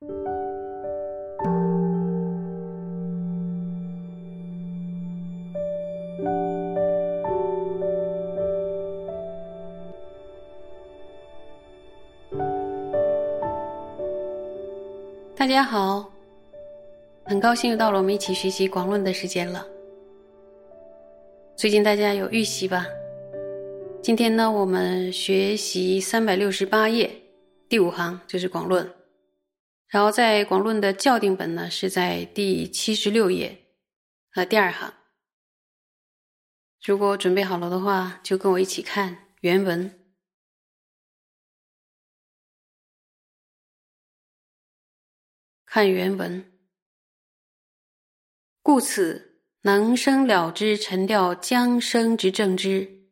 大家好，很高兴又到了我们一起学习广论的时间了。最近大家有预习吧？今天呢，我们学习三百六十八页第五行就是广论，然后在广论的校订本呢是在第七十六页呃第二行。如果准备好了的话，就跟我一起看原文。看原文，故此能生了之沉掉将生之正之，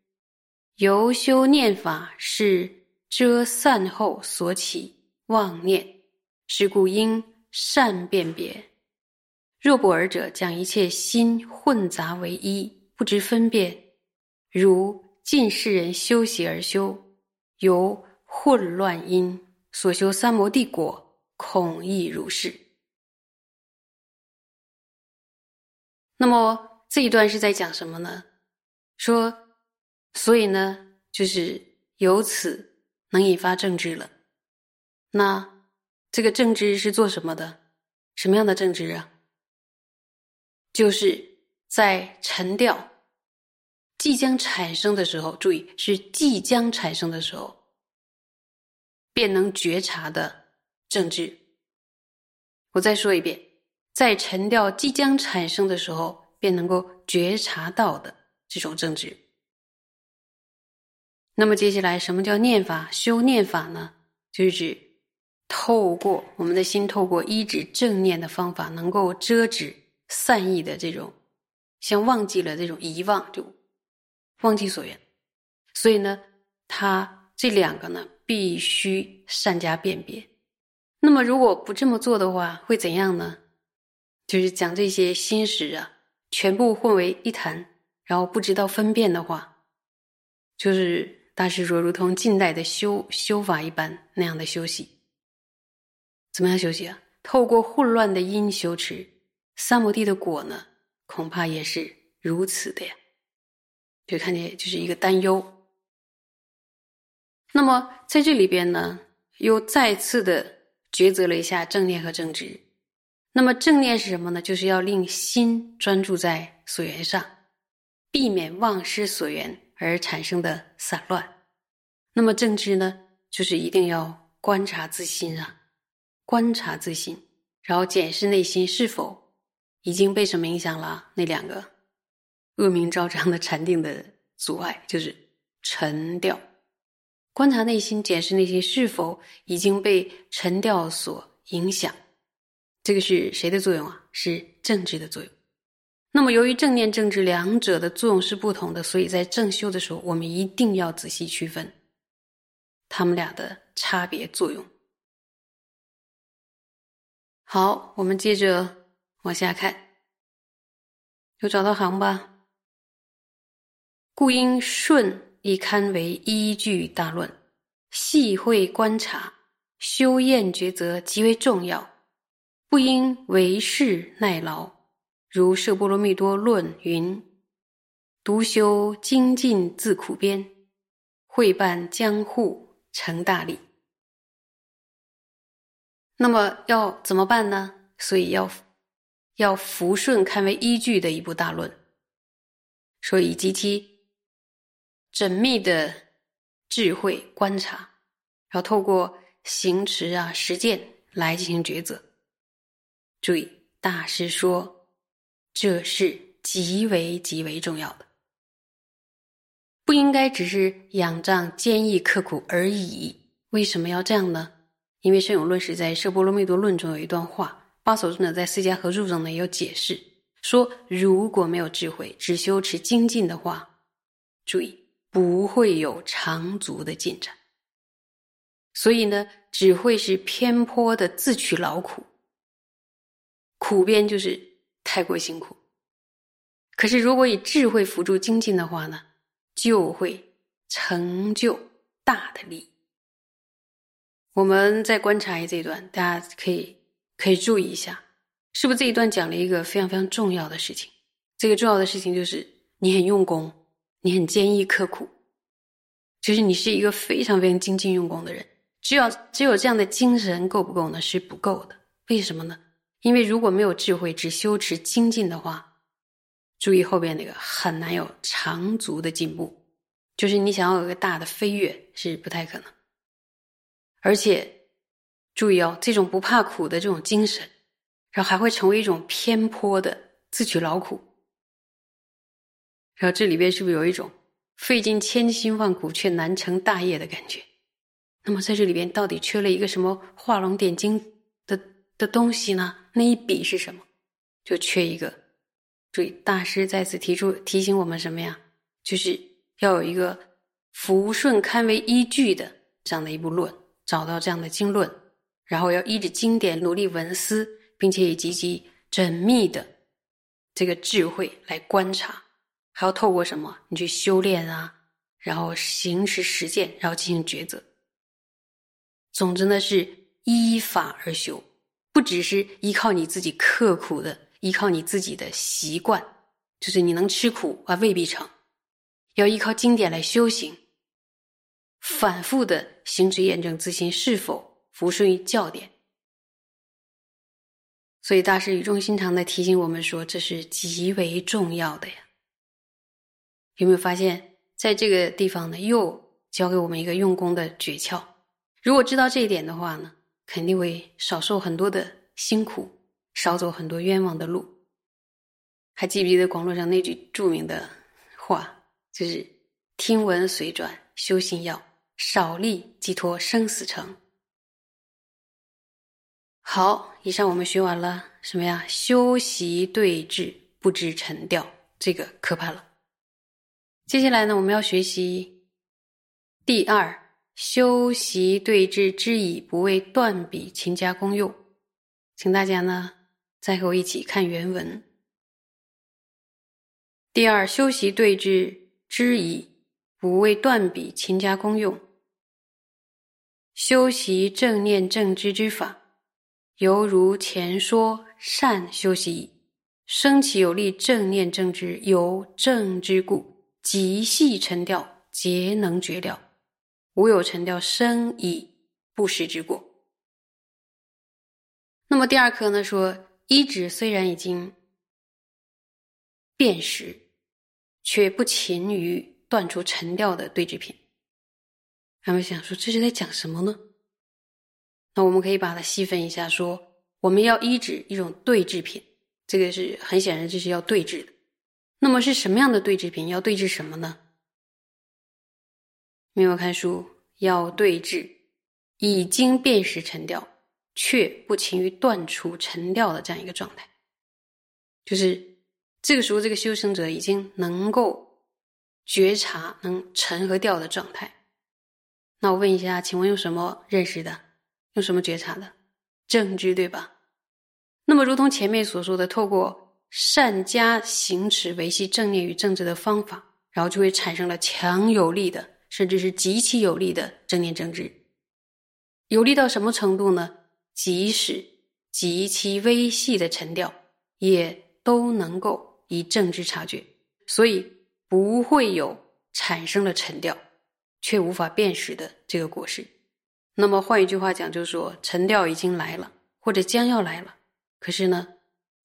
由修念法是遮散后所起妄念，是故应善辨别。若不尔者，将一切心混杂为一，不知分辨，如尽世人修习而修，由混乱因所修三摩地果。恐亦如是。那么这一段是在讲什么呢？说，所以呢，就是由此能引发正知了。那这个正知是做什么的？什么样的正知啊？就是在沉掉即将产生的时候，注意是即将产生的时候，便能觉察的。正知，我再说一遍，在沉掉即将产生的时候，便能够觉察到的这种正知。那么接下来，什么叫念法？修念法呢？就是指透过我们的心，透过一指正念的方法，能够遮止散意的这种，像忘记了这种遗忘，就忘记所缘。所以呢，它这两个呢，必须善加辨别。那么，如果不这么做的话，会怎样呢？就是讲这些心识啊，全部混为一谈，然后不知道分辨的话，就是大师说，如同近代的修修法一般那样的休息。怎么样休息啊？透过混乱的因修持三摩地的果呢？恐怕也是如此的呀。就看见就是一个担忧。那么在这里边呢，又再次的。抉择了一下正念和正知，那么正念是什么呢？就是要令心专注在所缘上，避免忘失所缘而产生的散乱。那么正知呢，就是一定要观察自心啊，观察自心，然后检视内心是否已经被什么影响了？那两个恶名昭彰的禅定的阻碍，就是沉掉。观察内心，检视内心是否已经被沉掉所影响，这个是谁的作用啊？是正知的作用。那么，由于正念、正知两者的作用是不同的，所以在正修的时候，我们一定要仔细区分他们俩的差别作用。好，我们接着往下看，有找到行吧？故应顺。以堪为依据大论，细会观察，修验抉择极为重要，不应为事耐劳。如《摄波罗蜜多论》云：“独修精进自苦边，会办江户成大利。”那么要怎么办呢？所以要要福顺堪为依据的一部大论，所以及其。缜密的智慧观察，然后透过行持啊实践来进行抉择。注意，大师说这是极为极为重要的，不应该只是仰仗坚毅刻苦而已。为什么要这样呢？因为圣永论是在《摄波罗蜜多论》中有一段话，巴所尊者在《释迦合著》中呢也有解释，说如果没有智慧，只修持精进的话，注意。不会有长足的进展，所以呢，只会是偏颇的自取劳苦，苦边就是太过辛苦。可是，如果以智慧辅助精进的话呢，就会成就大的利益。我们再观察一这一段，大家可以可以注意一下，是不是这一段讲了一个非常非常重要的事情？这个重要的事情就是你很用功，你很坚毅刻苦，就是你是一个非常非常精进用功的人。只有只有这样的精神够不够呢？是不够的。为什么呢？因为如果没有智慧，只修持精进的话，注意后边那个很难有长足的进步，就是你想要有个大的飞跃是不太可能。而且注意哦，这种不怕苦的这种精神，然后还会成为一种偏颇的自取劳苦。然后这里边是不是有一种费尽千辛万苦却难成大业的感觉？那么在这里边到底缺了一个什么画龙点睛的的东西呢？那一笔是什么？就缺一个。注意，大师再次提出提醒我们什么呀？就是要有一个福顺堪为依据的这样的一部论，找到这样的经论，然后要依着经典努力文思，并且以极其缜密的这个智慧来观察，还要透过什么？你去修炼啊，然后行持实践，然后进行抉择。总之呢，是依法而修，不只是依靠你自己刻苦的，依靠你自己的习惯，就是你能吃苦啊，未必成。要依靠经典来修行，反复的行持验证自心是否服顺于教典。所以大师语重心长的提醒我们说，这是极为重要的呀。有没有发现，在这个地方呢，又教给我们一个用功的诀窍？如果知道这一点的话呢，肯定会少受很多的辛苦，少走很多冤枉的路。还记不记得广络上那句著名的话，就是“听闻随转修行要，少力寄托生死成”。好，以上我们学完了什么呀？修习对治，不知沉掉，这个可怕了。接下来呢，我们要学习第二。修习对治之以不为断笔勤加功用，请大家呢再和我一起看原文。第二，修习对治之以不为断笔勤加功用，修习正念正知之法，犹如前说善修习矣。生起有力正念正知，由正之故，极细沉掉，皆能绝了。无有沉掉生以不食之过。那么第二课呢？说一指虽然已经辨识，却不勤于断除沉掉的对治品。他们想说这是在讲什么呢？那我们可以把它细分一下，说我们要医治一种对治品，这个是很显然这是要对治的。那么是什么样的对治品？要对治什么呢？没有看书，要对治已经辨识沉掉，却不勤于断除沉掉的这样一个状态。就是这个时候，这个修行者已经能够觉察能沉和掉的状态。那我问一下，请问用什么认识的？用什么觉察的？正知对吧？那么，如同前面所说的，透过善加行持维系正念与正知的方法，然后就会产生了强有力的。甚至是极其有力的正念正知，有力到什么程度呢？即使极其微细的沉掉，也都能够以正知察觉，所以不会有产生了沉掉却无法辨识的这个果实。那么换一句话讲，就是说沉掉已经来了，或者将要来了，可是呢，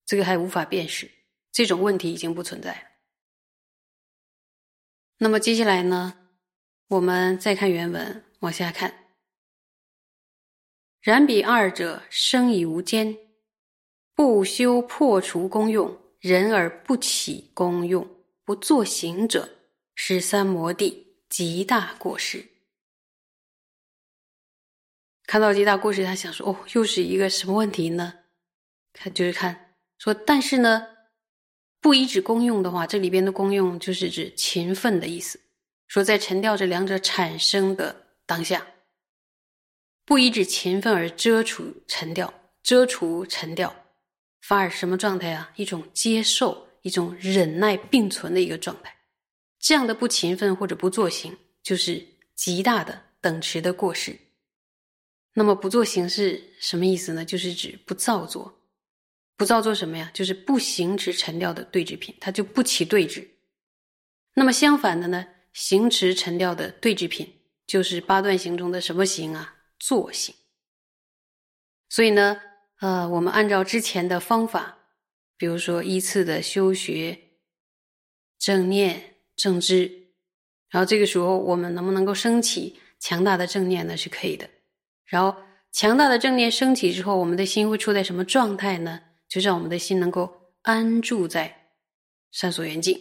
这个还无法辨识，这种问题已经不存在了。那么接下来呢？我们再看原文，往下看。然彼二者生以无间，不修破除功用，人而不起功用，不作行者，是三摩地极大过失。看到极大过失，他想说：“哦，又是一个什么问题呢？”看就是看说，但是呢，不依止功用的话，这里边的功用就是指勤奋的意思。说在沉掉这两者产生的当下，不依止勤奋而遮除沉掉，遮除沉掉，反而什么状态啊？一种接受、一种忍耐并存的一个状态。这样的不勤奋或者不作行，就是极大的等持的过失。那么不做行是什么意思呢？就是指不造作。不造作什么呀？就是不行持沉掉的对治品，它就不起对治。那么相反的呢，行持沉掉的对治品，就是八段行中的什么行啊？坐行。所以呢，呃，我们按照之前的方法，比如说依次的修学正念、正知，然后这个时候我们能不能够升起强大的正念呢？是可以的。然后强大的正念升起之后，我们的心会处在什么状态呢？就让我们的心能够安住在三所缘境，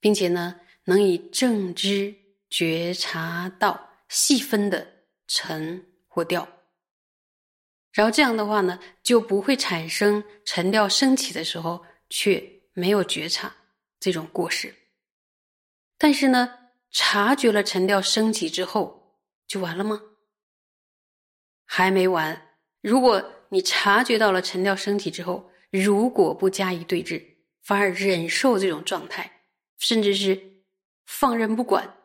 并且呢，能以正知觉察到细分的沉或掉，然后这样的话呢，就不会产生沉掉升起的时候却没有觉察这种过失。但是呢，察觉了沉掉升起之后就完了吗？还没完。如果你察觉到了沉掉升起之后，如果不加以对峙，反而忍受这种状态，甚至是放任不管，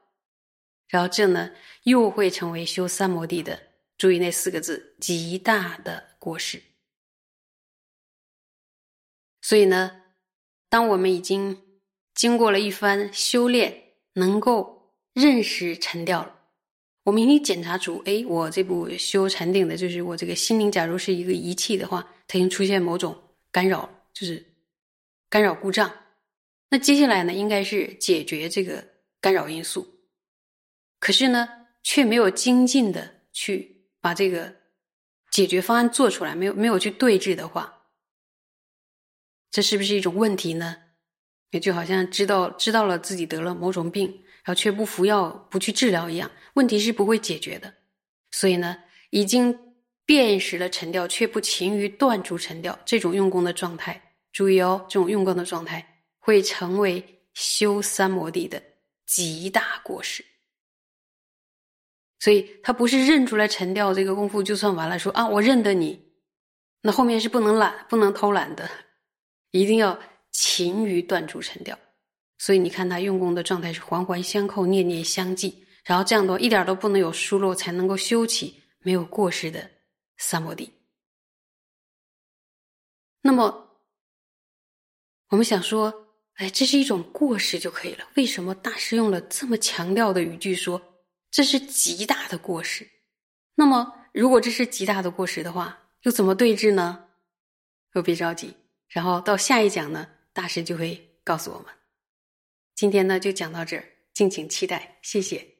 然后这呢又会成为修三摩地的，注意那四个字极大的过失。所以呢，当我们已经经过了一番修炼，能够认识沉掉了。我们已经检查出，哎，我这部修禅定的，就是我这个心灵，假如是一个仪器的话，它已经出现某种干扰，就是干扰故障。那接下来呢，应该是解决这个干扰因素。可是呢，却没有精进的去把这个解决方案做出来，没有没有去对峙的话，这是不是一种问题呢？也就好像知道知道了自己得了某种病。然后却不服药、不去治疗一样，问题是不会解决的。所以呢，已经辨识了沉掉，却不勤于断除沉掉，这种用功的状态，注意哦，这种用功的状态会成为修三摩地的极大过失。所以他不是认出来沉掉这个功夫就算完了，说啊，我认得你，那后面是不能懒、不能偷懒的，一定要勤于断除尘掉。所以你看他用功的状态是环环相扣、念念相继，然后这样的话一点都不能有疏漏，才能够修起没有过失的三摩地。那么我们想说，哎，这是一种过失就可以了。为什么大师用了这么强调的语句说这是极大的过失？那么如果这是极大的过失的话，又怎么对治呢？又别着急，然后到下一讲呢，大师就会告诉我们。今天呢，就讲到这儿，敬请期待，谢谢。